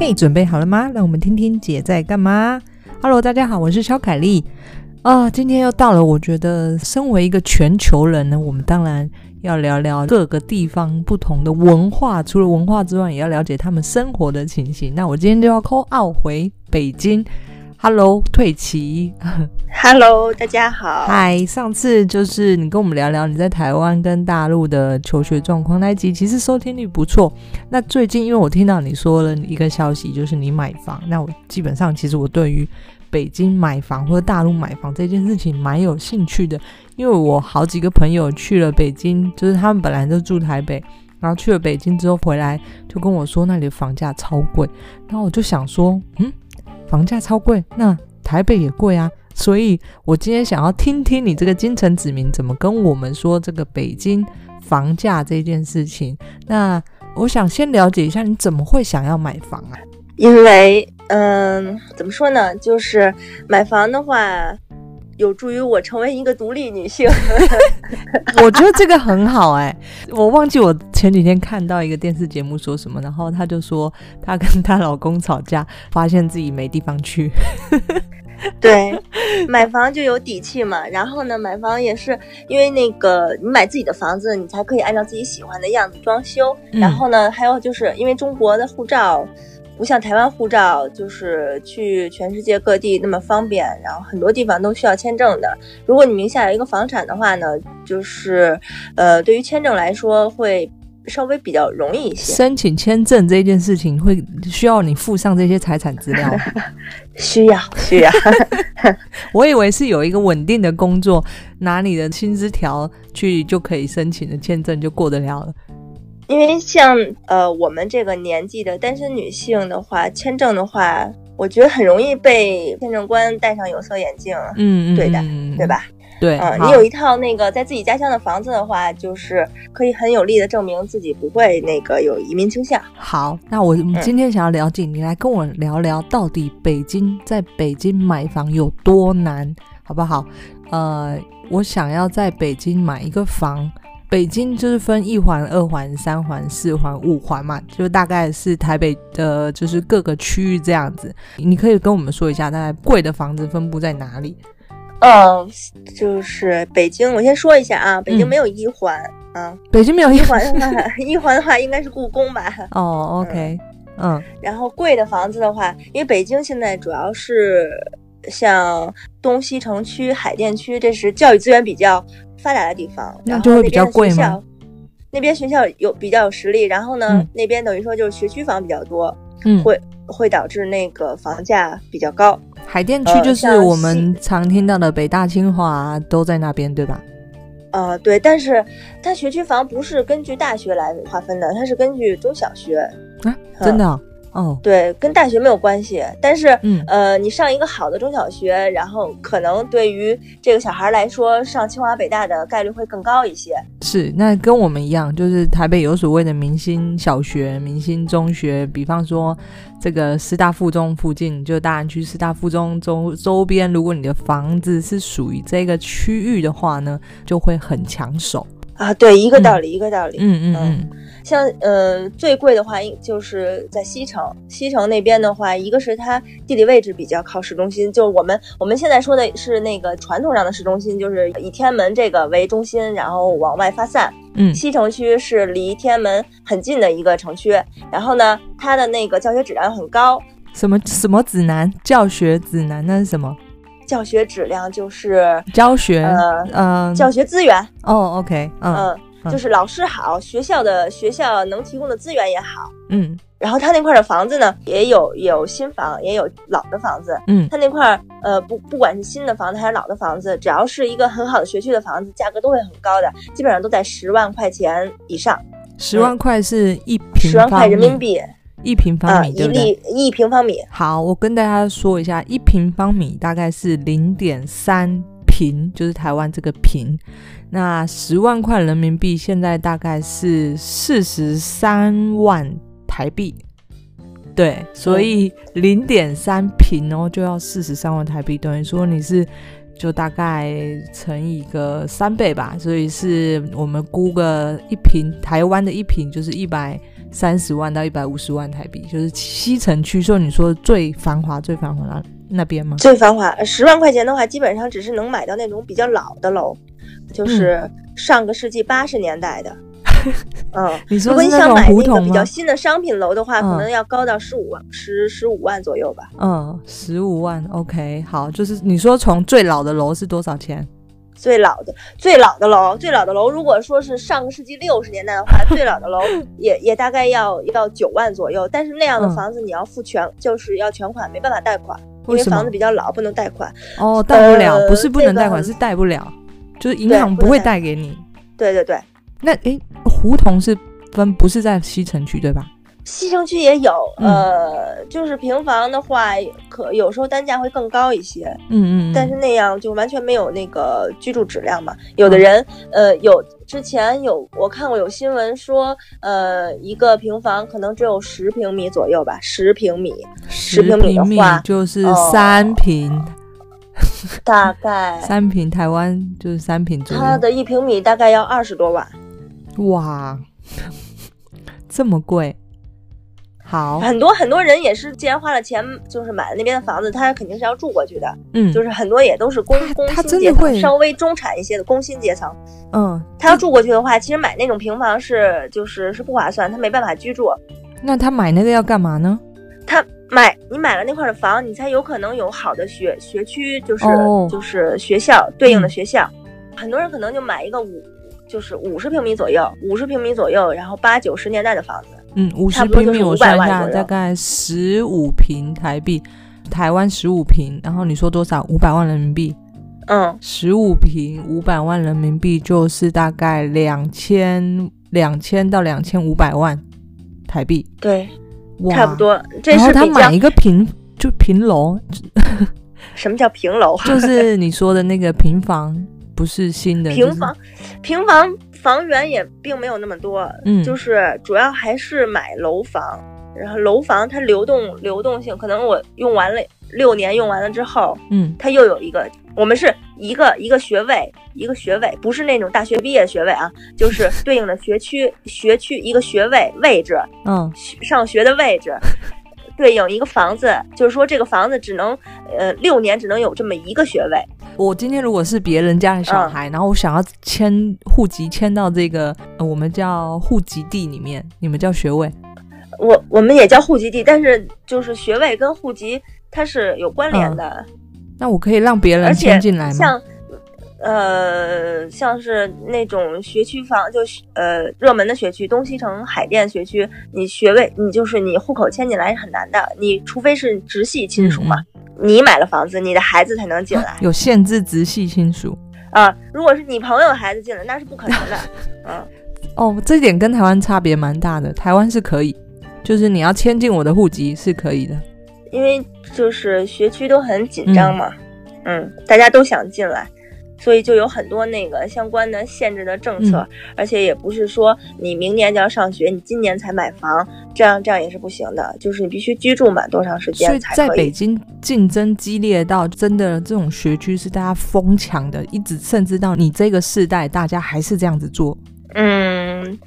嘿，准备好了吗？让我们听听姐在干嘛。Hello，大家好，我是肖凯丽啊。今天又到了，我觉得身为一个全球人呢，我们当然要聊聊各个地方不同的文化。除了文化之外，也要了解他们生活的情形。那我今天就要 call out 回北京。Hello，退奇。Hello，大家好。嗨，上次就是你跟我们聊聊你在台湾跟大陆的求学状况那一集，其实收听率不错。那最近因为我听到你说了一个消息，就是你买房。那我基本上其实我对于北京买房或者大陆买房这件事情蛮有兴趣的，因为我好几个朋友去了北京，就是他们本来就住台北，然后去了北京之后回来就跟我说那里的房价超贵。然后我就想说，嗯。房价超贵，那台北也贵啊，所以我今天想要听听你这个京城子民怎么跟我们说这个北京房价这件事情。那我想先了解一下，你怎么会想要买房啊？因为，嗯、怎么说呢，就是买房的话。有助于我成为一个独立女性，我觉得这个很好哎、欸。我忘记我前几天看到一个电视节目说什么，然后她就说她跟她老公吵架，发现自己没地方去。对，买房就有底气嘛。然后呢，买房也是因为那个你买自己的房子，你才可以按照自己喜欢的样子装修。嗯、然后呢，还有就是因为中国的护照。不像台湾护照，就是去全世界各地那么方便，然后很多地方都需要签证的。如果你名下有一个房产的话呢，就是，呃，对于签证来说会稍微比较容易一些。申请签证这件事情会需要你附上这些财产资料？需要，需要。我以为是有一个稳定的工作，拿你的薪资条去就可以申请的签证就过得了了。因为像呃我们这个年纪的单身女性的话，签证的话，我觉得很容易被签证官戴上有色眼镜，嗯，对的，对吧？对，嗯，你有一套那个在自己家乡的房子的话，就是可以很有力的证明自己不会那个有移民倾向。好，那我今天想要了解，你来跟我聊聊，到底北京在北京买房有多难，好不好？呃，我想要在北京买一个房。北京就是分一环、二环、三环、四环、五环嘛，就大概是台北的，就是各个区域这样子。你可以跟我们说一下，大概贵的房子分布在哪里？嗯，就是北京，我先说一下啊，北京没有一环，嗯，啊、北京没有一环的话，一环的话应该是故宫吧？哦，OK，嗯，嗯，然后贵的房子的话，因为北京现在主要是像东西城区、海淀区，这是教育资源比较。发达的地方，那就会比较贵吗？那边学校有比较有实力，然后呢，嗯、那边等于说就是学区房比较多，嗯，会会导致那个房价比较高。海淀区就是我们常听到的北大、清华都在那边，对吧？呃，对，但是它学区房不是根据大学来划分的，它是根据中小学啊，真的、哦。哦，对，跟大学没有关系，但是，嗯，呃，你上一个好的中小学，然后可能对于这个小孩来说，上清华北大的概率会更高一些。是，那跟我们一样，就是台北有所谓的明星小学、明星中学，比方说这个师大附中附近，就大安区师大附中周周边，如果你的房子是属于这个区域的话呢，就会很抢手。啊，对，一个道理，嗯、一个道理。嗯嗯嗯，像呃最贵的话，就是在西城。西城那边的话，一个是它地理位置比较靠市中心，就是我们我们现在说的是那个传统上的市中心，就是以天安门这个为中心，然后往外发散。嗯，西城区是离天安门很近的一个城区，然后呢，它的那个教学质量很高。什么什么指南？教学指南那是什么？教学质量就是教学，呃，嗯，教学资源哦，OK，嗯，就是老师好，学校的学校能提供的资源也好，嗯，然后他那块的房子呢，也有有新房，也有老的房子，嗯，他那块呃不不管是新的房子还是老的房子，只要是一个很好的学区的房子，价格都会很高的，基本上都在十万块钱以上，十万块是一平，十万块人民币。一平方米，啊、对不对？一一平方米。好，我跟大家说一下，一平方米大概是零点三平，就是台湾这个平。那十万块人民币现在大概是四十三万台币。对，所以零点三平哦，就要四十三万台币，等于说你是就大概乘以个三倍吧。所以是我们估个一平，台湾的一平就是一百。三十万到一百五十万台币，就是西城区，就你说最繁华、最繁华那那边吗？最繁华，十万块钱的话，基本上只是能买到那种比较老的楼，就是上个世纪八十年代的。嗯，你说如果你想买那个比较新的商品楼的话，可能要高到十五万、十十五万左右吧。嗯，十五万，OK，好，就是你说从最老的楼是多少钱？最老的最老的楼，最老的楼，如果说是上个世纪六十年代的话，最老的楼也也大概要要九万左右。但是那样的房子你要付全，嗯、就是要全款，没办法贷款，因为房子比较老，不能贷款。哦，贷不了，呃、不是不能贷款，这个、是贷不了，就是银行不会贷给你。对对对。那诶，胡同是分不是在西城区对吧？西城区也有，嗯、呃，就是平房的话，可有时候单价会更高一些，嗯嗯，但是那样就完全没有那个居住质量嘛。有的人，嗯、呃，有之前有我看过有新闻说，呃，一个平房可能只有十平米左右吧，十平米，十平米的话就是三平，哦、大概。三平，台湾就是三平左右，它的一平米大概要二十多万。哇，这么贵！好，很多很多人也是，既然花了钱，就是买了那边的房子，他肯定是要住过去的。嗯，就是很多也都是工工薪阶层，稍微中产一些的工薪阶层。嗯，他要住过去的话，其实买那种平房是就是是不划算，他没办法居住。那他买那个要干嘛呢？他买你买了那块的房，你才有可能有好的学学区，就是、哦、就是学校对应的学校。嗯、很多人可能就买一个五。就是五十平米左右，五十平米左右，然后八九十年代的房子，嗯，五十平米我算一下，大概十五平台币，台湾十五平，然后你说多少？五百万人民币，嗯，十五平五百万人民币就是大概两千两千到两千五百万台币，对，哇差不多。这是然后他买一个平就平楼，什么叫平楼？就是你说的那个平房。不是新的平房，平房房源也并没有那么多，嗯，就是主要还是买楼房，然后楼房它流动流动性，可能我用完了六年用完了之后，嗯，它又有一个，我们是一个一个学位一个学位，不是那种大学毕业学位啊，就是对应的学区学区一个学位位置，嗯，上学的位置。对应一个房子，就是说这个房子只能，呃，六年只能有这么一个学位。我今天如果是别人家的小孩，嗯、然后我想要迁户籍迁到这个，呃、我们叫户籍地里面，你们叫学位，我我们也叫户籍地，但是就是学位跟户籍它是有关联的。嗯、那我可以让别人迁进来吗？像呃，像是那种学区房，就呃热门的学区，东西城、海淀学区，你学位，你就是你户口迁进来是很难的，你除非是直系亲属嘛，嗯、你买了房子，你的孩子才能进来。啊、有限制直系亲属啊，如果是你朋友孩子进来，那是不可能的。嗯，哦，这点跟台湾差别蛮大的，台湾是可以，就是你要迁进我的户籍是可以的，因为就是学区都很紧张嘛，嗯，嗯，大家都想进来。所以就有很多那个相关的限制的政策，嗯、而且也不是说你明年就要上学，你今年才买房，这样这样也是不行的。就是你必须居住满多长时间才可以。在北京竞争激烈到真的这种学区是大家疯抢的，一直甚至到你这个世代，大家还是这样子做。嗯，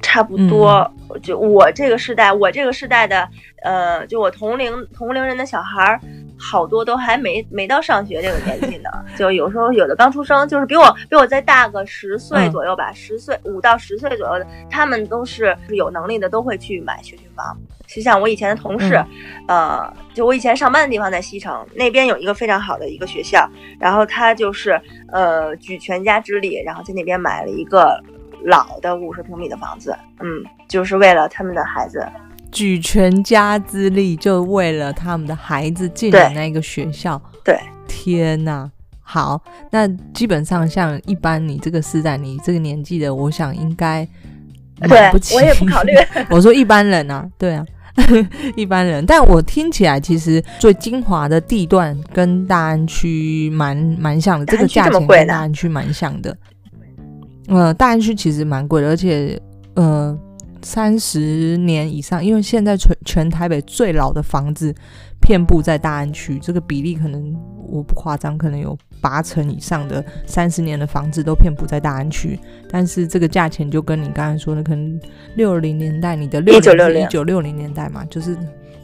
差不多。嗯、就我这个世代，我这个世代的，呃，就我同龄同龄人的小孩儿。好多都还没没到上学这个年纪呢，就有时候有的刚出生，就是比我比我再大个十岁左右吧，十岁五到十岁左右的，他们都是有能力的，都会去买学区房。就像我以前的同事，呃，就我以前上班的地方在西城，那边有一个非常好的一个学校，然后他就是呃举全家之力，然后在那边买了一个老的五十平米的房子，嗯，就是为了他们的孩子。举全家之力，就为了他们的孩子进了那个学校。对，天哪！好，那基本上像一般你这个时代，你这个年纪的，我想应该买不起。我也不考虑。我说一般人啊，对啊，一般人。但我听起来，其实最精华的地段跟大安区蛮蛮像的，这个价钱跟大安区蛮像的。呃，大安区其实蛮贵的，而且呃。三十年以上，因为现在全全台北最老的房子遍布在大安区，这个比例可能我不夸张，可能有八成以上的三十年的房子都遍布在大安区，但是这个价钱就跟你刚才说的，可能六零年代你的六九六零一九六零年代嘛，就是。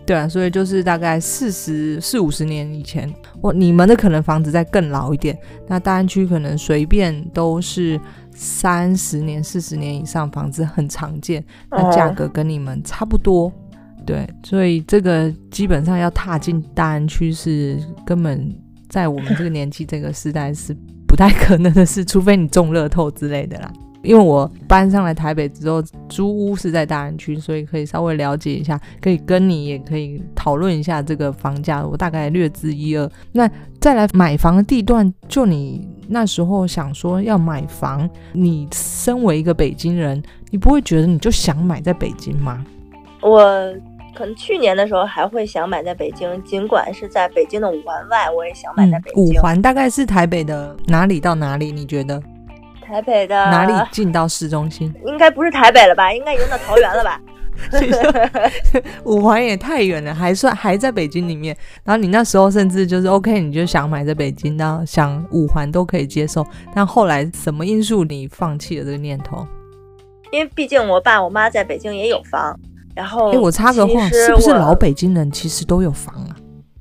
对啊，所以就是大概四十四五十年以前，我你们的可能房子再更老一点，那大安区可能随便都是三十年、四十年以上房子很常见，那价格跟你们差不多。对，所以这个基本上要踏进大安区是根本在我们这个年纪这个时代是不太可能的事，除非你中乐透之类的啦。因为我搬上来台北之后，租屋是在大安区，所以可以稍微了解一下，可以跟你也可以讨论一下这个房价，我大概略知一二。那再来买房的地段，就你那时候想说要买房，你身为一个北京人，你不会觉得你就想买在北京吗？我可能去年的时候还会想买在北京，尽管是在北京的五环外，我也想买在北京。嗯，五环大概是台北的哪里到哪里？你觉得？台北的哪里进到市中心？应该不是台北了吧？应该已经到桃园了吧？五环也太远了，还算还在北京里面。然后你那时候甚至就是 OK，你就想买在北京，然后想五环都可以接受。但后来什么因素你放弃了这个念头？因为毕竟我爸我妈在北京也有房。然后，哎，我插个话，是不是老北京人其实都有房啊？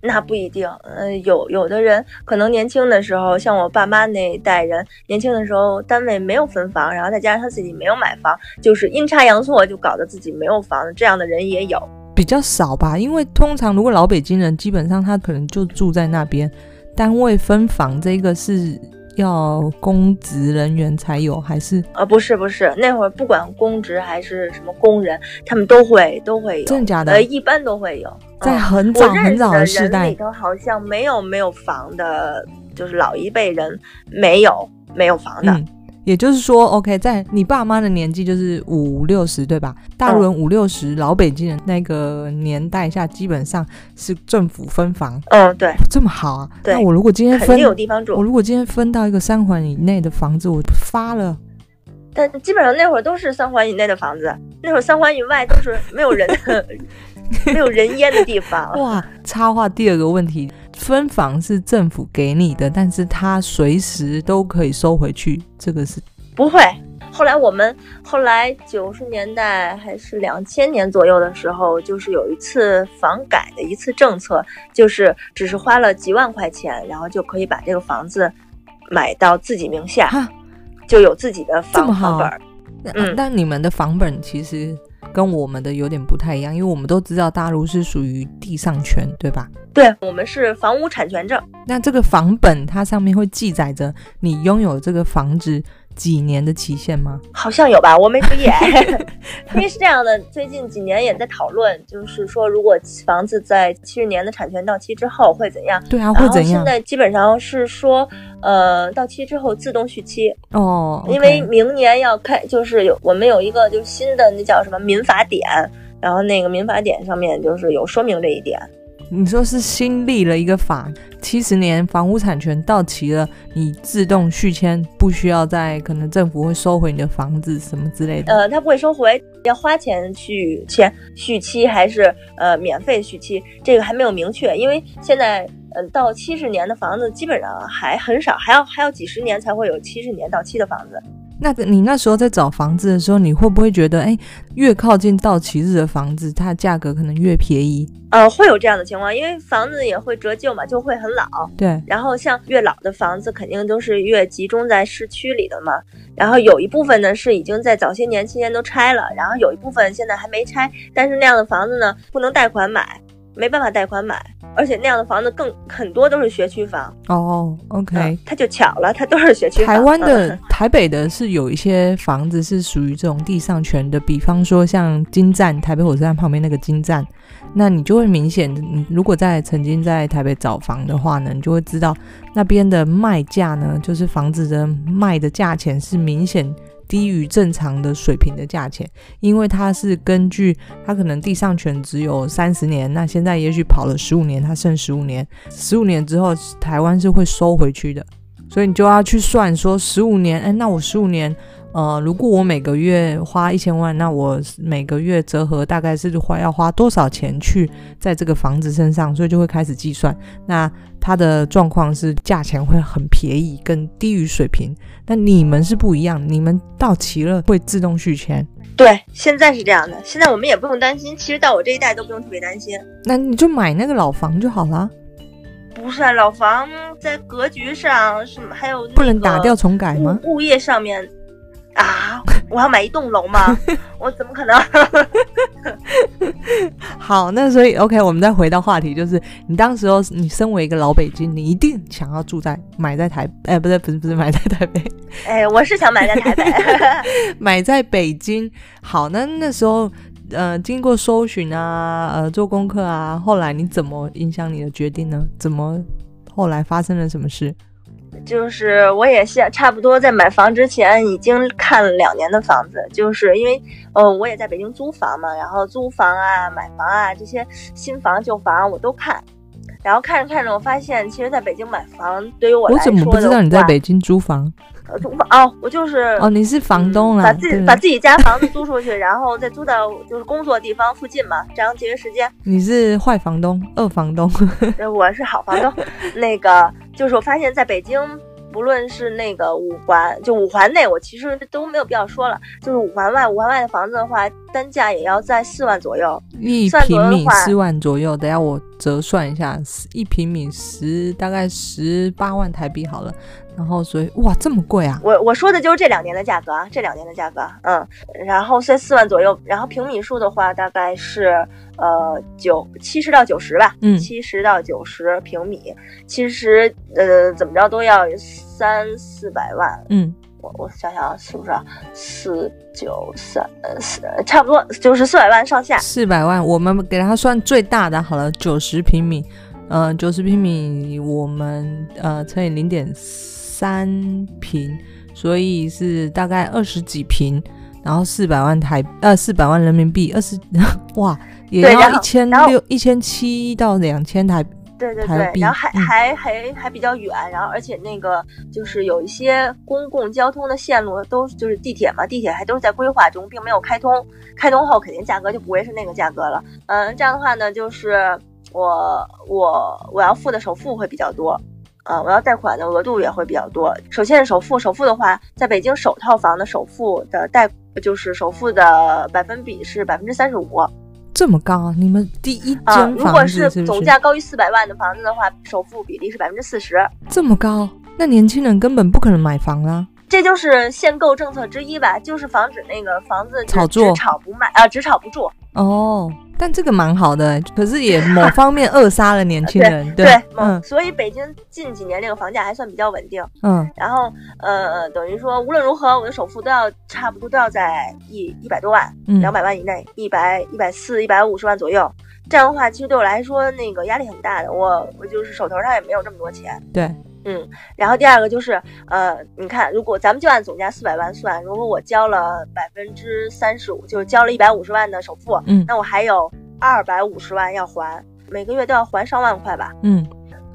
那不一定，嗯、呃，有有的人可能年轻的时候，像我爸妈那一代人，年轻的时候单位没有分房，然后再加上他自己没有买房，就是阴差阳错就搞得自己没有房，这样的人也有，比较少吧。因为通常如果老北京人，基本上他可能就住在那边，单位分房这个是。要公职人员才有，还是？呃，不是不是，那会儿不管公职还是什么工人，他们都会都会有，真的假的？呃，一般都会有，在很早很早的时代里头，好像没有没有房的，就是老一辈人没有没有房的。嗯也就是说，OK，在你爸妈的年纪就是五六十，对吧？大陆人五六十，老北京人那个年代下，基本上是政府分房。嗯，对，这么好啊。对，那我如果今天分，肯定有地方住。我如果今天分到一个三环以内的房子，我发了。但基本上那会儿都是三环以内的房子，那会儿三环以外都是没有人的。没有人烟的地方。哇，插话第二个问题，分房是政府给你的，但是他随时都可以收回去，这个是不会。后来我们后来九十年代还是两千年左右的时候，就是有一次房改的一次政策，就是只是花了几万块钱，然后就可以把这个房子买到自己名下，就有自己的房房本。嗯，但你们的房本其实。跟我们的有点不太一样，因为我们都知道大陆是属于地上权，对吧？对，我们是房屋产权证。那这个房本它上面会记载着你拥有这个房子几年的期限吗？好像有吧，我没注意。因为是这样的，最近几年也在讨论，就是说如果房子在七十年的产权到期之后会怎样？对啊，会怎样？现在基本上是说，呃，到期之后自动续期哦.因为明年要开，就是有我们有一个就是新的那叫什么民法典，然后那个民法典上面就是有说明这一点。你说是新立了一个法，七十年房屋产权到期了，你自动续签，不需要再可能政府会收回你的房子什么之类的。呃，他不会收回，要花钱去签续期还是呃免费续期，这个还没有明确，因为现在呃到七十年的房子基本上还很少，还要还要几十年才会有七十年到期的房子。那你那时候在找房子的时候，你会不会觉得，哎，越靠近到期日的房子，它的价格可能越便宜？呃，会有这样的情况，因为房子也会折旧嘛，就会很老。对。然后像越老的房子，肯定都是越集中在市区里的嘛。然后有一部分呢是已经在早些年期间都拆了，然后有一部分现在还没拆，但是那样的房子呢，不能贷款买。没办法贷款买，而且那样的房子更很多都是学区房哦。Oh, OK，嗯，它就巧了，它都是学区房。台湾的，嗯，台北的是有一些房子是属于这种地上权的，比方说像金站，台北火车站旁边那个金站，那你就会明显，你如果在曾经在台北找房的话呢，你就会知道那边的卖价呢，就是房子的卖的价钱是明显。低于正常的水平的价钱，因为它是根据它可能地上权只有三十年，那现在也许跑了十五年，它剩十五年，十五年之后台湾是会收回去的，所以你就要去算说十五年，哎，那我十五年，呃，如果我每个月花一千万，那我每个月折合大概是花要花多少钱去在这个房子身上，所以就会开始计算。那它的状况是价钱会很便宜，更低于水平。那你们是不一样，你们到期了会自动续签。对，现在是这样的。现在我们也不用担心，其实到我这一代都不用特别担心。那你就买那个老房就好了。不是啊，老房在格局上什么，还有不能打掉重改吗？物业上面啊，我要买一栋楼吗？我怎么可能？好，那所以 OK，我们再回到话题，就是你当时候你身为一个老北京，你一定想要住在买在台，哎，不对，不是不是买在台北，哎，我是想买在台北，买在北京。好，那那时候。呃，经过搜寻啊，呃，做功课啊，后来你怎么影响你的决定呢？怎么后来发生了什么事？就是我也是差不多在买房之前已经看了两年的房子，就是因为呃，我也在北京租房嘛，然后租房啊、买房啊这些新房旧房我都看，然后看着看着，我发现其实在北京买房对于我来说，我怎么不知道你在北京租房？呃，租房哦，我就是哦，你是房东啊，把自己把自己家房子租出去，然后再租到就是工作地方附近嘛，这样节约时间。你是坏房东，二房东，我是好房东。那个就是我发现在北京。不论是那个五环，就五环内，我其实都没有必要说了。就是五环外，五环外的房子的话，单价也要在四万左右，一平米四万左右。等下我折算一下，一平米十大概十八万台币好了。然后所以哇，这么贵啊！我我说的就是这两年的价格啊，这两年的价格，嗯，然后在四万左右，然后平米数的话大概是呃九七十到九十吧，嗯，七十到九十平米，其实呃怎么着都要三四百万，嗯，我我想想是不是四九三四差不多就是四百万上下，四百万，我们给他算最大的好了，九十平米，呃九十平米我们呃乘以零点四。三平，所以是大概二十几平，然后四百万台呃四百万人民币，二十 哇也要一千六一千七到两千台对对对，然后还、嗯、还还还比较远，然后而且那个就是有一些公共交通的线路都就是地铁嘛，地铁还都是在规划中，并没有开通，开通后肯定价格就不会是那个价格了。嗯，这样的话呢，就是我我我要付的首付会比较多。啊，我要贷款的额度也会比较多。首先是首付，首付的话，在北京首套房的首付的贷，就是首付的百分比是百分之三十五，这么高？你们第一间房子如果是总价高于四百万的房子的话，首付比例是百分之四十，这么高？那年轻人根本不可能买房啊！这就是限购政策之一吧，就是防止那个房子炒作，只炒不卖啊，只炒不住。哦。但这个蛮好的，可是也某方面扼杀了年轻 人。对，对，嗯，所以北京近几年这个房价还算比较稳定。嗯，然后呃，等于说无论如何，我的首付都要差不多都要在一一百多万，两百万以内，一百一百四、一百五十万左右。这样的话，其实对我来说那个压力很大的，我我就是手头上也没有这么多钱。对。嗯，然后第二个就是，呃，你看，如果咱们就按总价四百万算，如果我交了百分之三十五，就是交了一百五十万的首付，嗯，那我还有二百五十万要还，每个月都要还上万块吧？嗯，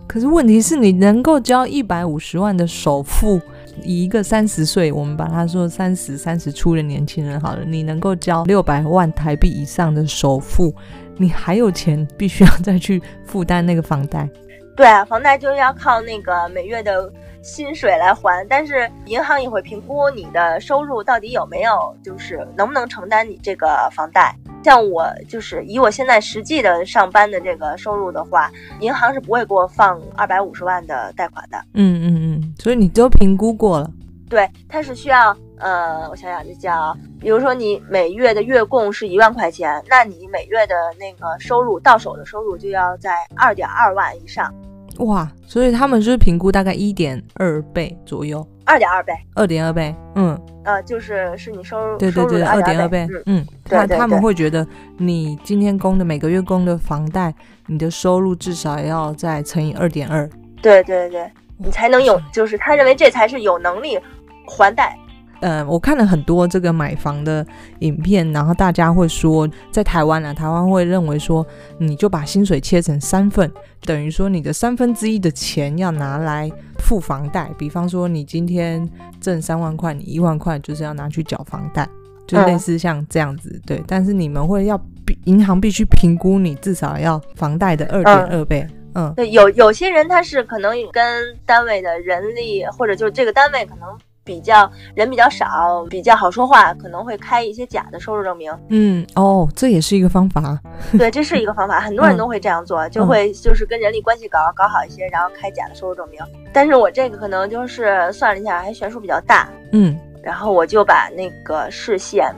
可是问题是你能够交一百五十万的首付，以一个三十岁，我们把他说三十三十出的年轻人好了，你能够交六百万台币以上的首付，你还有钱必须要再去负担那个房贷。对啊，房贷就是要靠那个每月的薪水来还，但是银行也会评估你的收入到底有没有，就是能不能承担你这个房贷。像我就是以我现在实际的上班的这个收入的话，银行是不会给我放二百五十万的贷款的。嗯嗯嗯，所以你都评估过了。对，它是需要呃，我想想，就叫，比如说你每月的月供是一万块钱，那你每月的那个收入到手的收入就要在二点二万以上。哇，所以他们就是评估大概一点二倍左右，二点二倍，二点二倍，嗯，呃，就是是你收入，对对对，二点二倍，嗯，他他们会觉得你今天供的每个月供的房贷，你的收入至少要再乘以二点二，对对对，你才能有，就是他认为这才是有能力还贷。呃，我看了很多这个买房的影片，然后大家会说，在台湾啊，台湾会认为说，你就把薪水切成三份，等于说你的三分之一的钱要拿来付房贷，比方说你今天挣三万块，你一万块就是要拿去缴房贷，就类似像这样子，嗯、对。但是你们会要银行必须评估你至少要房贷的二点二倍，嗯，对，有有些人他是可能跟单位的人力，或者就是这个单位可能。比较人比较少，比较好说话，可能会开一些假的收入证明。嗯，哦，这也是一个方法。对，这是一个方法，很多人都会这样做，嗯、就会就是跟人力关系搞搞好一些，然后开假的收入证明。但是我这个可能就是算了一下，还悬殊比较大。嗯，然后我就把那个视线，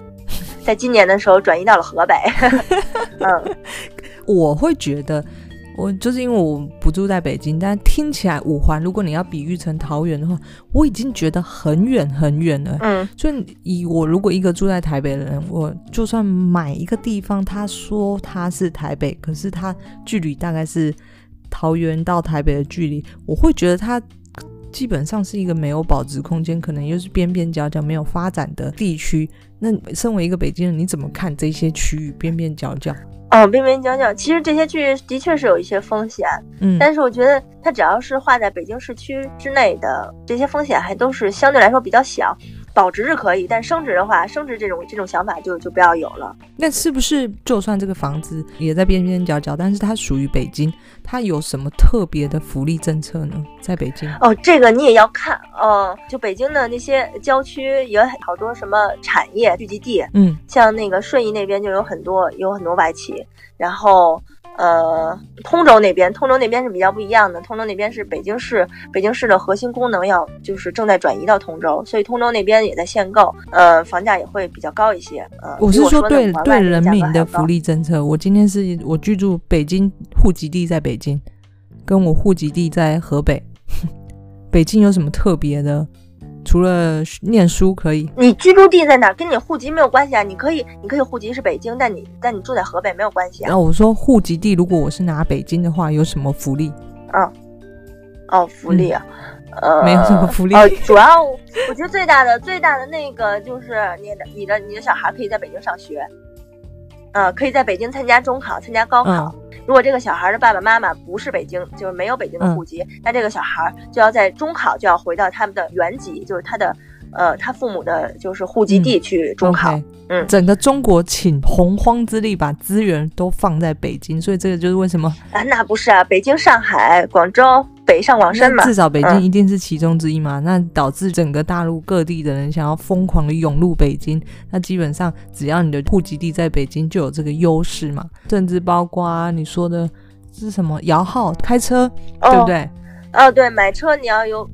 在今年的时候转移到了河北。嗯，我会觉得。我就是因为我不住在北京，但听起来五环，如果你要比喻成桃园的话，我已经觉得很远很远了。嗯，所以以我如果一个住在台北的人，我就算买一个地方，他说他是台北，可是他距离大概是桃园到台北的距离，我会觉得他基本上是一个没有保值空间，可能又是边边角角没有发展的地区。那身为一个北京人，你怎么看这些区域边边角角？哦，边边角角，其实这些区域的确是有一些风险，嗯，但是我觉得它只要是画在北京市区之内的，这些风险还都是相对来说比较小。保值是可以，但升值的话，升值这种这种想法就就不要有了。那是不是就算这个房子也在边边角角，但是它属于北京，它有什么特别的福利政策呢？在北京哦，这个你也要看哦。就北京的那些郊区有好多什么产业聚集地，嗯，像那个顺义那边就有很多有很多外企，然后。呃，通州那边，通州那边是比较不一样的。通州那边是北京市，北京市的核心功能要就是正在转移到通州，所以通州那边也在限购，呃，房价也会比较高一些。呃，我是说对对人民的福利政策。我今天是我居住北京，户籍地在北京，跟我户籍地在河北，北京有什么特别的？除了念书可以，你居住地在哪跟你户籍没有关系啊？你可以，你可以户籍是北京，但你但你住在河北没有关系啊。然后我说户籍地，如果我是拿北京的话，有什么福利？嗯，哦，福利啊，嗯、呃，没有什么福利。呃，主要我觉得最大的最大的那个就是你的你的你的小孩可以在北京上学，呃，可以在北京参加中考、参加高考。嗯如果这个小孩的爸爸妈妈不是北京，就是没有北京的户籍，嗯、那这个小孩就要在中考就要回到他们的原籍，就是他的，呃，他父母的就是户籍地去中考。嗯，okay、嗯，整个中国请洪荒之力把资源都放在北京，所以这个就是为什么啊？那不是啊，北京、上海、广州。北上广深嘛，至少北京一定是其中之一嘛。嗯、那导致整个大陆各地的人想要疯狂的涌入北京，那基本上只要你的户籍地在北京，就有这个优势嘛。甚至包括你说的是什么摇号开车，哦、对不对？哦，对，买车你要有，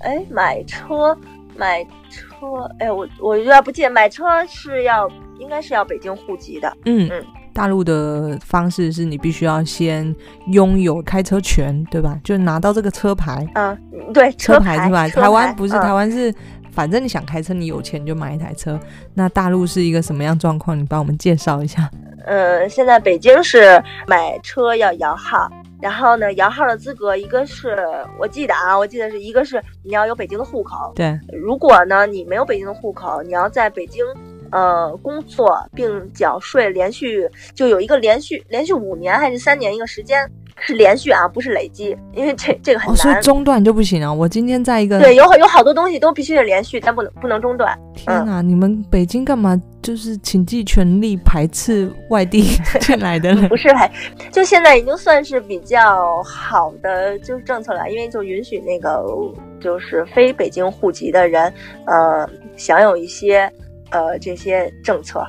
哎，买车买车，哎，我我有点不记得，买车是要应该是要北京户籍的，嗯嗯。大陆的方式是你必须要先拥有开车权，对吧？就拿到这个车牌。嗯，对，车牌是吧？台湾不是，嗯、台湾是反正你想开车，你有钱就买一台车。那大陆是一个什么样状况？你帮我们介绍一下。呃，现在北京是买车要摇号，然后呢，摇号的资格一个是我记得啊，我记得是一个是你要有北京的户口。对，如果呢你没有北京的户口，你要在北京。呃，工作并缴税，连续就有一个连续连续五年还是三年一个时间是连续啊，不是累积，因为这这个很难。哦，所以中断就不行啊！我今天在一个对，有有好多东西都必须得连续，但不能不能中断。天哪，嗯，你们北京干嘛？就是倾尽全力排斥外地进来的人？不是排，就现在已经算是比较好的就是政策了，因为就允许那个就是非北京户籍的人，呃，享有一些。呃，这些政策，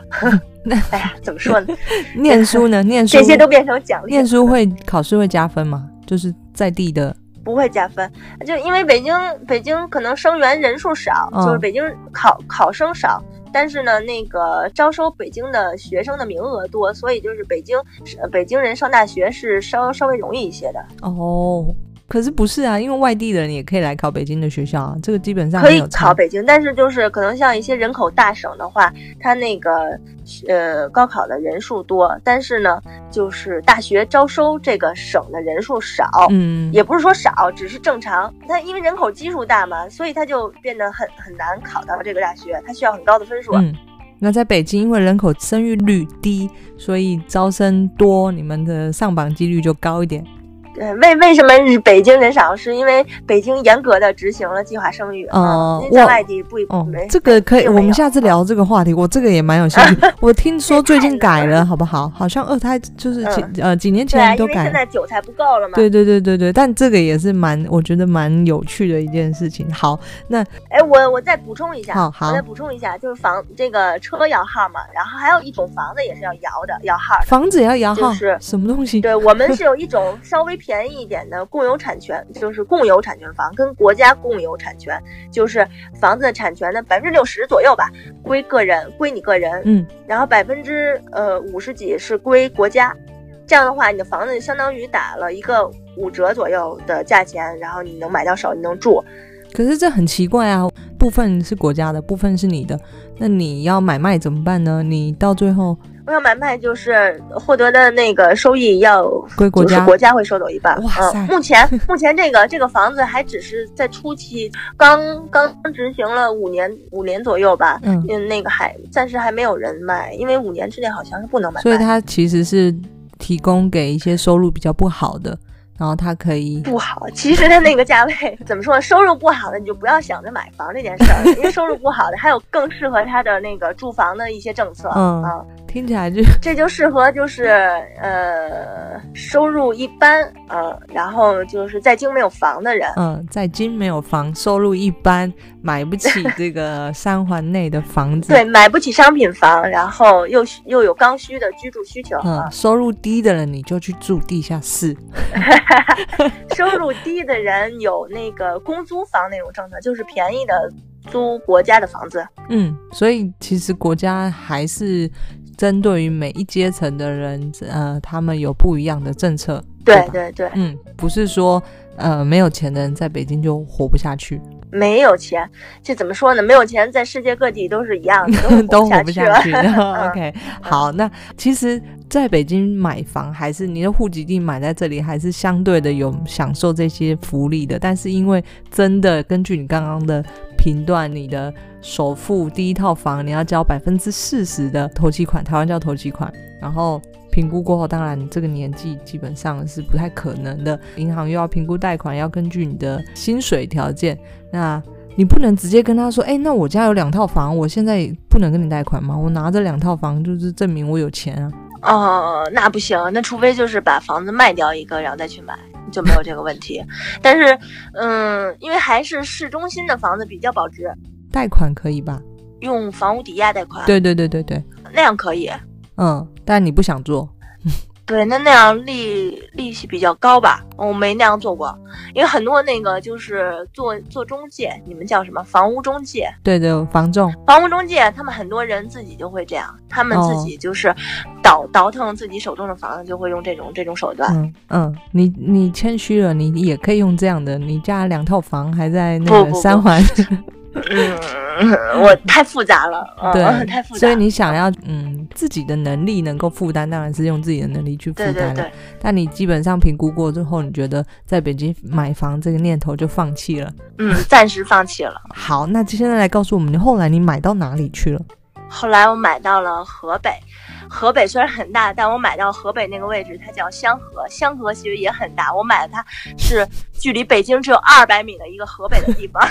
那 哎呀，怎么说呢？念书呢？念书这些都变成奖励。念书会考试会加分吗？就是在地的不会加分，就因为北京北京可能生源人数少，哦、就是北京考考生少，但是呢，那个招收北京的学生的名额多，所以就是北京北京人上大学是稍稍微容易一些的。哦。可是不是啊，因为外地的人也可以来考北京的学校啊，这个基本上可以考北京，但是就是可能像一些人口大省的话，它那个呃高考的人数多，但是呢，就是大学招收这个省的人数少，嗯，也不是说少，只是正常。它因为人口基数大嘛，所以它就变得很很难考到这个大学，它需要很高的分数。嗯，那在北京，因为人口生育率低，所以招生多，你们的上榜几率就高一点。对，为为什么北京人少？是因为北京严格的执行了计划生育。哦、呃，在外地不哦，这个可以，我们下次聊这个话题。我这个也蛮有兴趣。我听说最近改了，好不好？好像二胎就是几、嗯、呃几年前都改了。现在韭菜不够了嘛？对对对对对，但这个也是蛮，我觉得蛮有趣的一件事情。好，那哎，我我再补充一下，好，好，我再补充一下，就是房这个车摇号嘛，然后还有一种房子也是要摇的，摇号。房子也要摇号，就是什么东西？对，我们是有一种稍微便宜一点的。共有产权就是共有产权房，跟国家共有产权，就是房子的产权的百分之六十左右吧，归个人，归你个人，嗯，然后百分之呃五十几是归国家，这样的话，你的房子相当于打了一个五折左右的价钱，然后你能买到手，你能住。可是这很奇怪啊，部分是国家的，部分是你的，那你要买卖怎么办呢？你到最后。我要买卖就是获得的那个收益要归国家，国家会收走一半。哇塞！嗯、目前 目前这个这个房子还只是在初期，刚刚执行了五年五年左右吧。嗯，那个还暂时还没有人卖，因为五年之内好像是不能买卖。所以它其实是提供给一些收入比较不好的。然后他可以不好，其实他那个价位 怎么说呢？收入不好的你就不要想着买房这件事儿，因为收入不好的还有更适合他的那个住房的一些政策。嗯，听起来就这就适合就是呃收入一般呃，然后就是在京没有房的人。嗯，在京没有房，收入一般，买不起这个三环内的房子。对，买不起商品房，然后又又有刚需的居住需求。嗯，收入低的人你就去住地下室。收入低的人有那个公租房那种政策，就是便宜的租国家的房子。嗯，所以其实国家还是针对于每一阶层的人，呃，他们有不一样的政策。对对对，嗯，不是说呃没有钱的人在北京就活不下去。没有钱，这怎么说呢？没有钱，在世界各地都是一样的，都活不 下去。OK，嗯、好，那其实在北京买房，还是你的户籍地买在这里，还是相对的有享受这些福利的。但是因为真的根据你刚刚的评断，你的首付第一套房你要交百分之四十的头期款，台湾叫头期款，然后。评估过后，当然这个年纪基本上是不太可能的。银行又要评估贷款，要根据你的薪水条件。那你不能直接跟他说：“哎，那我家有两套房，我现在不能跟你贷款吗？我拿着两套房就是证明我有钱啊。”哦，那不行，那除非就是把房子卖掉一个，然后再去买，就没有这个问题。但是，嗯，因为还是市中心的房子比较保值，贷款可以吧？用房屋抵押贷款？对对对对对，那样可以。嗯，但你不想做，对，那那样利利息比较高吧？我没那样做过，因为很多那个就是做做中介，你们叫什么？房屋中介？对对，房仲。房屋中介，他们很多人自己就会这样，他们自己就是倒、哦、倒腾自己手中的房子，就会用这种这种手段。嗯嗯，你你谦虚了，你也可以用这样的，你家两套房还在那个三环。不不不嗯，我太复杂了，对，嗯、太复杂。所以你想要嗯自己的能力能够负担，当然是用自己的能力去负担了。对对对。但你基本上评估过之后，你觉得在北京买房这个念头就放弃了？嗯，暂时放弃了。好，那现在来告诉我们，你后来你买到哪里去了？后来我买到了河北。河北虽然很大，但我买到河北那个位置，它叫香河。香河其实也很大，我买的它是距离北京只有二百米的一个河北的地方。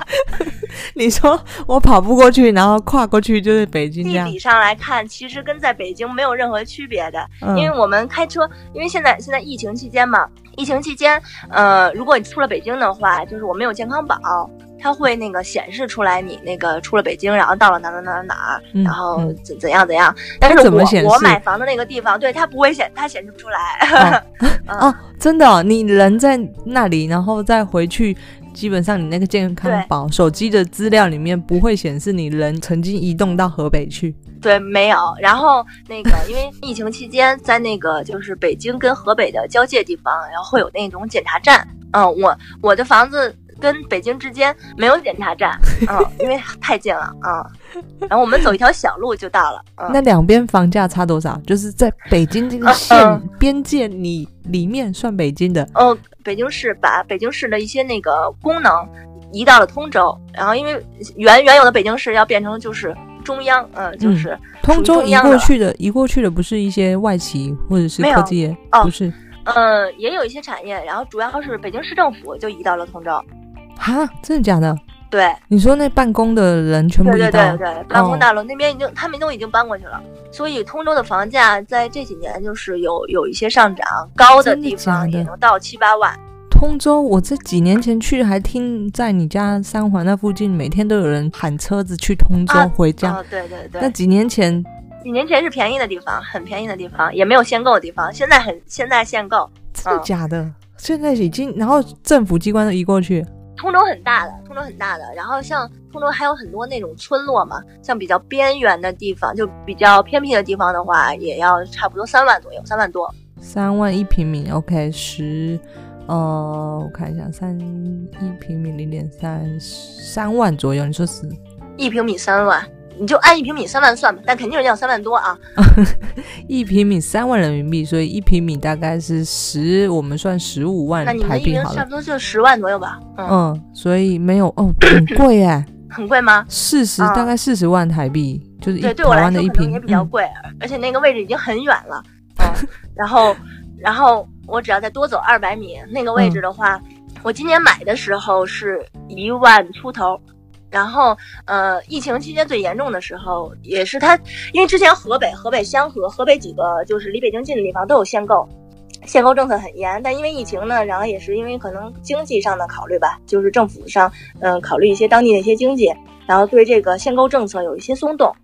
你说我跑步过去，然后跨过去就是北京。地理上来看，其实跟在北京没有任何区别的，嗯，因为我们开车，因为现在现在疫情期间嘛，疫情期间，呃，如果你出了北京的话，就是我没有健康宝。它会那个显示出来你那个出了北京，然后到了哪哪哪哪哪，嗯，然后怎怎样怎样。但是我我买房的那个地方，对，它不会显，它显示不出来。哦，哦真的，哦，你人在那里，然后再回去，基本上你那个健康宝手机的资料里面不会显示你人曾经移动到河北去。对，没有。然后那个因为疫情期间，在那个就是北京跟河北的交界地方，然后会有那种检查站。嗯，我我的房子。跟北京之间没有检查站，嗯，因为太近了，嗯，然后我们走一条小路就到了。嗯、那两边房价差多少？就是在北京这个县边界，你里面算北京的。嗯，北京市把北京市的一些那个功能移到了通州，然后因为原原有的北京市要变成就是中央，嗯，就是通州移过去的，移过去的不是一些外企或者是科技业，哦，不是。呃，也有一些产业，然后主要是北京市政府就移到了通州。哈，真的假的？对，你说那办公的人全部？对对对对，办公大楼、哦、那边已经他们都已经搬过去了，所以通州的房价在这几年就是有有一些上涨，高的地方也能到七八万。通州，我这几年前去还听在你家三环那附近，每天都有人喊车子去通州回家。啊哦、对对对，那几年前，几年前是便宜的地方，很便宜的地方，也没有限购的地方，现在很现在限购，真的假的？嗯、现在已经，然后政府机关都移过去。通州很大的，通州很大的，然后像通州还有很多那种村落嘛，像比较边缘的地方，就比较偏僻的地方的话，也要差不多三万左右，三万多。三万一平米，OK，十，呃，我看一下，三一平米零点三，三万左右，你说是？一平米三万。你就按一平米三万算吧，但肯定是要三万多啊。一平米三万人民币，所以一平米大概是十，我们算十五万台币好了。那你们一平差不多就十万左右吧。嗯，嗯，所以没有哦，很贵哎。很贵吗？四十，大概四十万台币，嗯、就是一对对我来说一平也比较贵，嗯、而且那个位置已经很远了。嗯，然后然后我只要再多走二百米，那个位置的话，嗯、我今年买的时候是一万出头。然后，呃，疫情期间最严重的时候，也是它，因为之前河北、河北香河、河北几个就是离北京近的地方都有限购，限购政策很严。但因为疫情呢，然后也是因为可能经济上的考虑吧，就是政府上，嗯、考虑一些当地的一些经济，然后对这个限购政策有一些松动，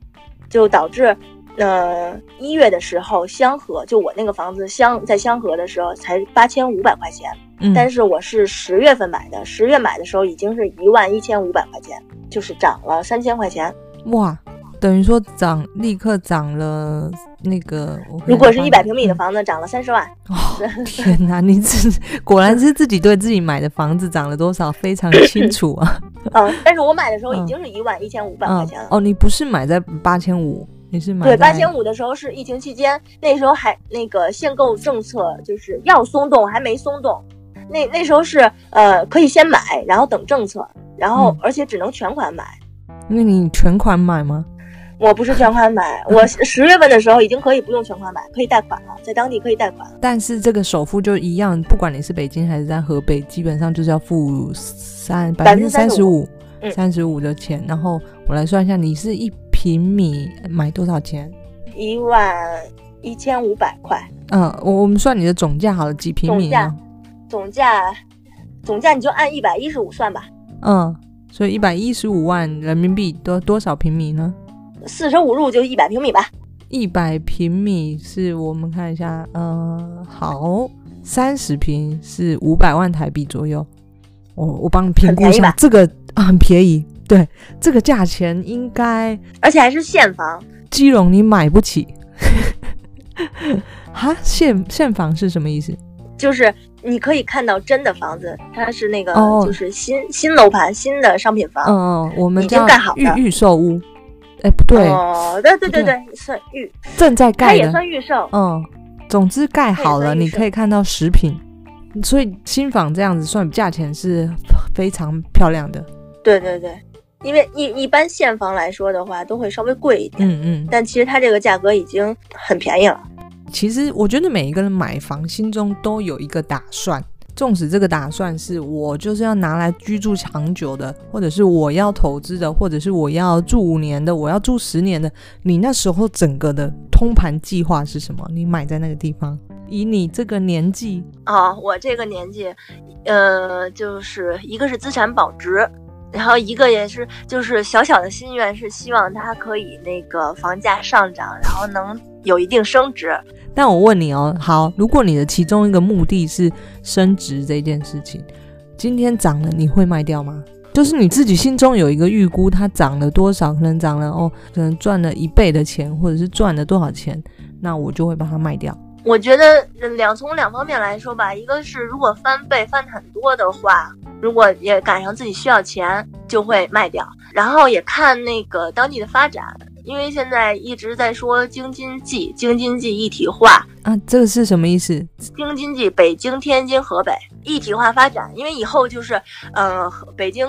就导致，呃，一月的时候香河就我那个房子香在香河的时候才八千五百块钱，嗯，但是我是十月份买的，十月买的时候已经是一万一千五百块钱。就是涨了三千块钱，哇，等于说涨立刻涨了那个。如果是一百平米的房子，涨了三十万。哦，天哪，你自果然是自己对自己买的房子涨了多少非常清楚啊。嗯，但是我买的时候已经是一万一千五百块钱了。哦，你不是买在八千五，你是买对八千五的时候是疫情期间，那时候还那个限购政策就是要松动还没松动，那那时候是呃可以先买，然后等政策。然后，而且只能全款买。那你全款买吗？我不是全款买，我十月份的时候已经可以不用全款买，可以贷款了，在当地可以贷款。但是这个首付就一样，不管你是北京还是在河北，基本上就是要付三百分之三十五，三十五的钱。然后我来算一下，你是一平米买多少钱？一万一千五百块。嗯，我我们算你的总价好了，几平米呢？总价，总价，你就按一百一十五算吧。嗯，所以一百一十五万人民币多多少平米呢？四舍五入就一百平米吧。一百平米是我们看一下，嗯，好，三十平是五百万台币左右。我我帮你评估一下，这个啊 很便宜，对，这个价钱应该，而且还是现房。基隆你买不起。哈，现现房是什么意思？就是。你可以看到真的房子，它是那个就是新、哦、新楼盘、新的商品房。嗯嗯，我们已经盖好的预预售屋。哎，不对，哦，对对对对，算预正在盖的，它也算预售。嗯，总之盖好了，你可以看到食品。所以新房这样子算价钱是非常漂亮的。对对对，因为一一般现房来说的话，都会稍微贵一点。嗯嗯，但其实它这个价格已经很便宜了。其实我觉得每一个人买房心中都有一个打算，纵使这个打算是我就是要拿来居住长久的，或者是我要投资的，或者是我要住五年的，我要住十年的。你那时候整个的通盘计划是什么？你买在那个地方，以你这个年纪啊，我这个年纪，呃，就是一个是资产保值，然后一个也是就是小小的心愿是希望它可以那个房价上涨，然后能有一定升值。但我问你哦，好，如果你的其中一个目的是升值这件事情，今天涨了，你会卖掉吗？就是你自己心中有一个预估，它涨了多少，可能涨了哦，可能赚了一倍的钱，或者是赚了多少钱，那我就会把它卖掉。我觉得两从两方面来说吧，一个是如果翻倍翻很多的话，如果也赶上自己需要钱，就会卖掉，然后也看那个当地的发展。因为现在一直在说京津冀，京津冀一体化啊，这个是什么意思？京津冀，北京、天津、河北一体化发展，因为以后就是，呃，北京、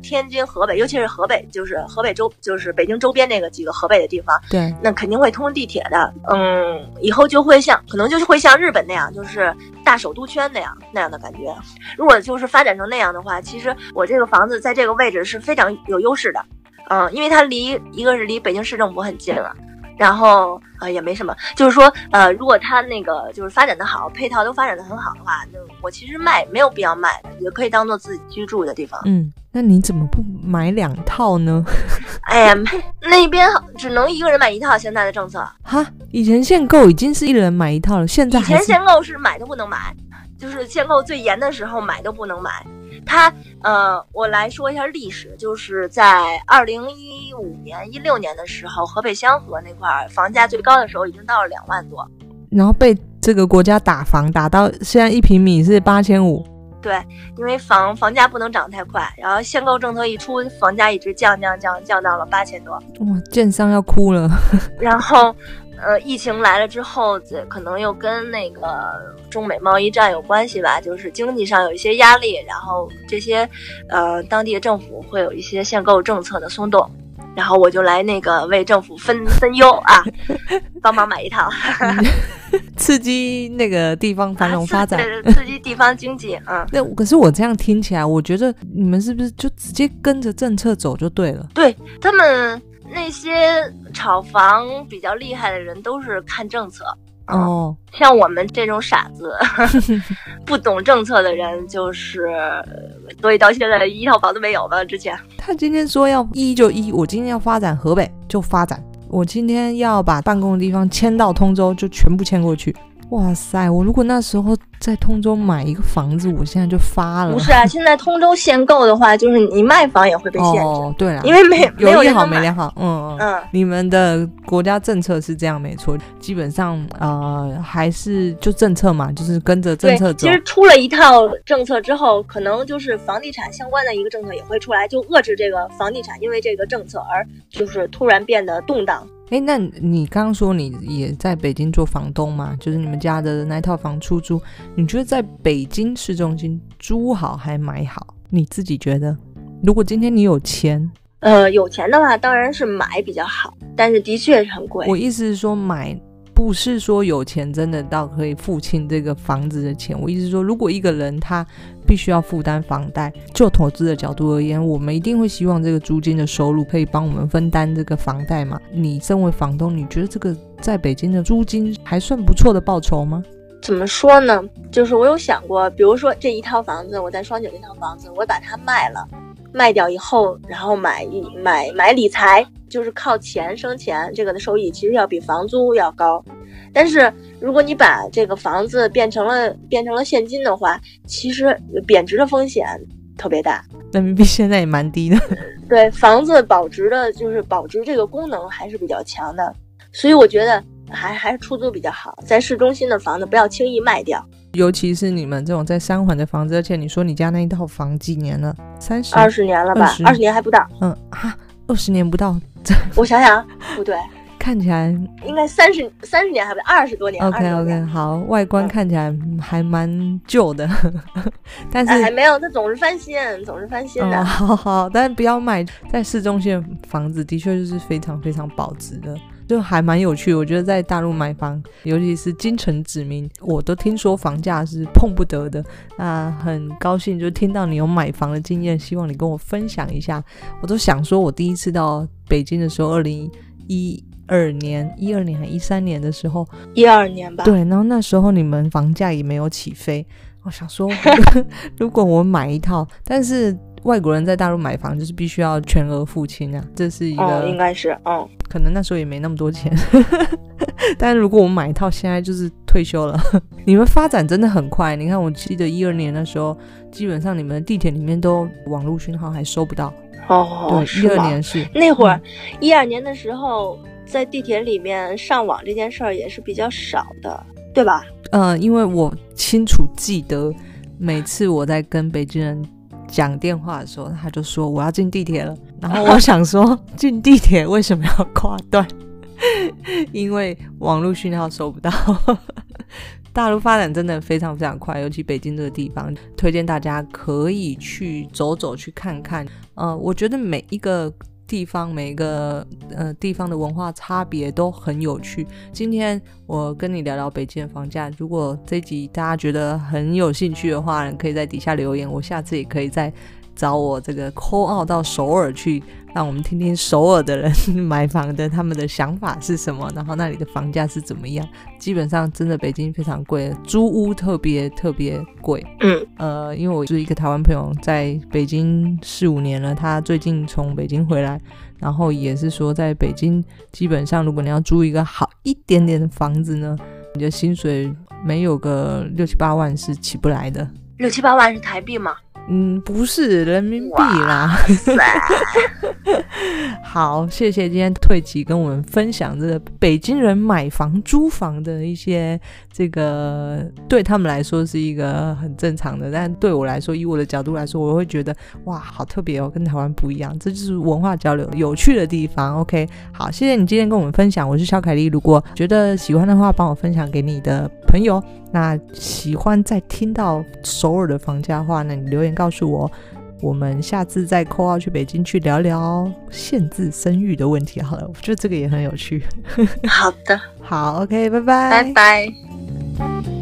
天津、河北，尤其是河北，就是河北周，就是北京周边那个几个河北的地方，对，那肯定会通地铁的。嗯，以后就会像，可能就是会像日本那样，就是大首都圈那样那样的感觉。如果就是发展成那样的话，其实我这个房子在这个位置是非常有优势的。嗯，因为它离一个是离北京市政府很近了，然后呃也没什么，就是说呃，如果它那个就是发展的好，配套都发展的很好的话，那我其实卖没有必要卖的，也可以当做自己居住的地方。嗯，那你怎么不买两套呢？哎呀，那边只能一个人买一套，现在的政策。哈，以前限购已经是一人买一套了，现在以前限购是买都不能买，就是限购最严的时候买都不能买。它呃，我来说一下历史，就是在二零一五年、一六年的时候，河北香河那块房价最高的时候，已经到了两万多，然后被这个国家打房打到现在一平米是八千五。对，因为房房价不能涨太快，然后限购政策一出，房价一直降降降降到了八千多。哇，建商要哭了。然后。呃，疫情来了之后，这可能又跟那个中美贸易战有关系吧，就是经济上有一些压力，然后这些呃当地的政府会有一些限购政策的松动，然后我就来那个为政府分分忧啊，帮忙买一套，刺激那个地方繁荣发展，啊、刺激地方经济啊。那可是我这样听起来，我觉得你们是不是就直接跟着政策走就对了？对他们。那些炒房比较厉害的人都是看政策哦，像我们这种傻子 不懂政策的人，就是所以到现在一套房都没有吧？之前他今天说要一就一，我今天要发展河北就发展，我今天要把办公的地方迁到通州就全部迁过去。哇塞！我如果那时候在通州买一个房子，我现在就发了。不是啊，现在通州限购的话，就是你卖房也会被限制。哦，对了，因为没没有有一好没两好。嗯嗯嗯，你们的国家政策是这样没错，基本上呃还是就政策嘛，就是跟着政策走。其实出了一套政策之后，可能就是房地产相关的一个政策也会出来，就遏制这个房地产因为这个政策而就是突然变得动荡。哎，那你刚刚说你也在北京做房东嘛？就是你们家的那套房出租，你觉得在北京市中心租好还买好？你自己觉得？如果今天你有钱，呃，有钱的话当然是买比较好，但是的确是很贵。我意思是说买。不是说有钱真的到可以付清这个房子的钱。我意思是说，如果一个人他必须要负担房贷，就投资的角度而言，我们一定会希望这个租金的收入可以帮我们分担这个房贷嘛。你身为房东，你觉得这个在北京的租金还算不错的报酬吗？怎么说呢？就是我有想过，比如说这一套房子，我在双井这套房子，我把它卖了，卖掉以后，然后买一买买理财。就是靠钱生钱，这个的收益其实要比房租要高。但是如果你把这个房子变成了变成了现金的话，其实贬值的风险特别大。人民币现在也蛮低的。对，房子保值的，就是保值这个功能还是比较强的。所以我觉得还还是出租比较好，在市中心的房子不要轻易卖掉。尤其是你们这种在三环的房子，而且你说你家那一套房几年了？三十、二十年了吧？二十年还不到。嗯啊，二十年不到。我想想，不对，看起来应该三十三十年还不二十多年。OK OK，好，外观看起来还蛮旧的，嗯、但是、哎、还没有，它总是翻新，总是翻新的。哦、好好，但是不要买在市中心的房子，的确就是非常非常保值的，就还蛮有趣。我觉得在大陆买房，尤其是京城子民，我都听说房价是碰不得的。那很高兴就听到你有买房的经验，希望你跟我分享一下。我都想说，我第一次到。北京的时候，二零一二年、一二年还一三年的时候，一二年吧。对，然后那时候你们房价也没有起飞。我想说，如果我买一套，但是外国人在大陆买房就是必须要全额付清啊，这是一个、哦、应该是，嗯，可能那时候也没那么多钱。但是如果我们买一套，现在就是退休了。你们发展真的很快，你看，我记得一二年的时候，基本上你们地铁里面都网络讯号还收不到。哦，对，一二年是那会儿，一二年的时候，在地铁里面上网这件事儿也是比较少的，对吧？嗯、呃，因为我清楚记得，每次我在跟北京人讲电话的时候，他就说我要进地铁了。然后我想说，进地铁为什么要挂断？因为网络讯号收不到。大陆发展真的非常非常快，尤其北京这个地方，推荐大家可以去走走，去看看。呃，我觉得每一个。地方每一个呃地方的文化差别都很有趣。今天我跟你聊聊北京的房价。如果这集大家觉得很有兴趣的话，可以在底下留言。我下次也可以再找我这个 call out 到首尔去。让我们听听首尔的人买房的他们的想法是什么，然后那里的房价是怎么样？基本上真的北京非常贵，租屋特别特别贵。嗯，呃，因为我是一个台湾朋友，在北京四五年了，他最近从北京回来，然后也是说，在北京基本上如果你要租一个好一点点的房子呢，你的薪水没有个六七八万是起不来的。六七八万是台币吗？嗯，不是人民币啦。好，谢谢今天退奇跟我们分享这个北京人买房租房的一些这个，对他们来说是一个很正常的，但对我来说，以我的角度来说，我会觉得哇，好特别哦，跟台湾不一样，这就是文化交流有趣的地方。OK，好，谢谢你今天跟我们分享，我是肖凯丽。如果觉得喜欢的话，帮我分享给你的朋友。那喜欢再听到首尔的房价的话，那你留言告诉我，我们下次再 call out 去北京去聊聊限制生育的问题好了。我觉得这个也很有趣。好的，好，OK，拜拜，拜拜。Bye.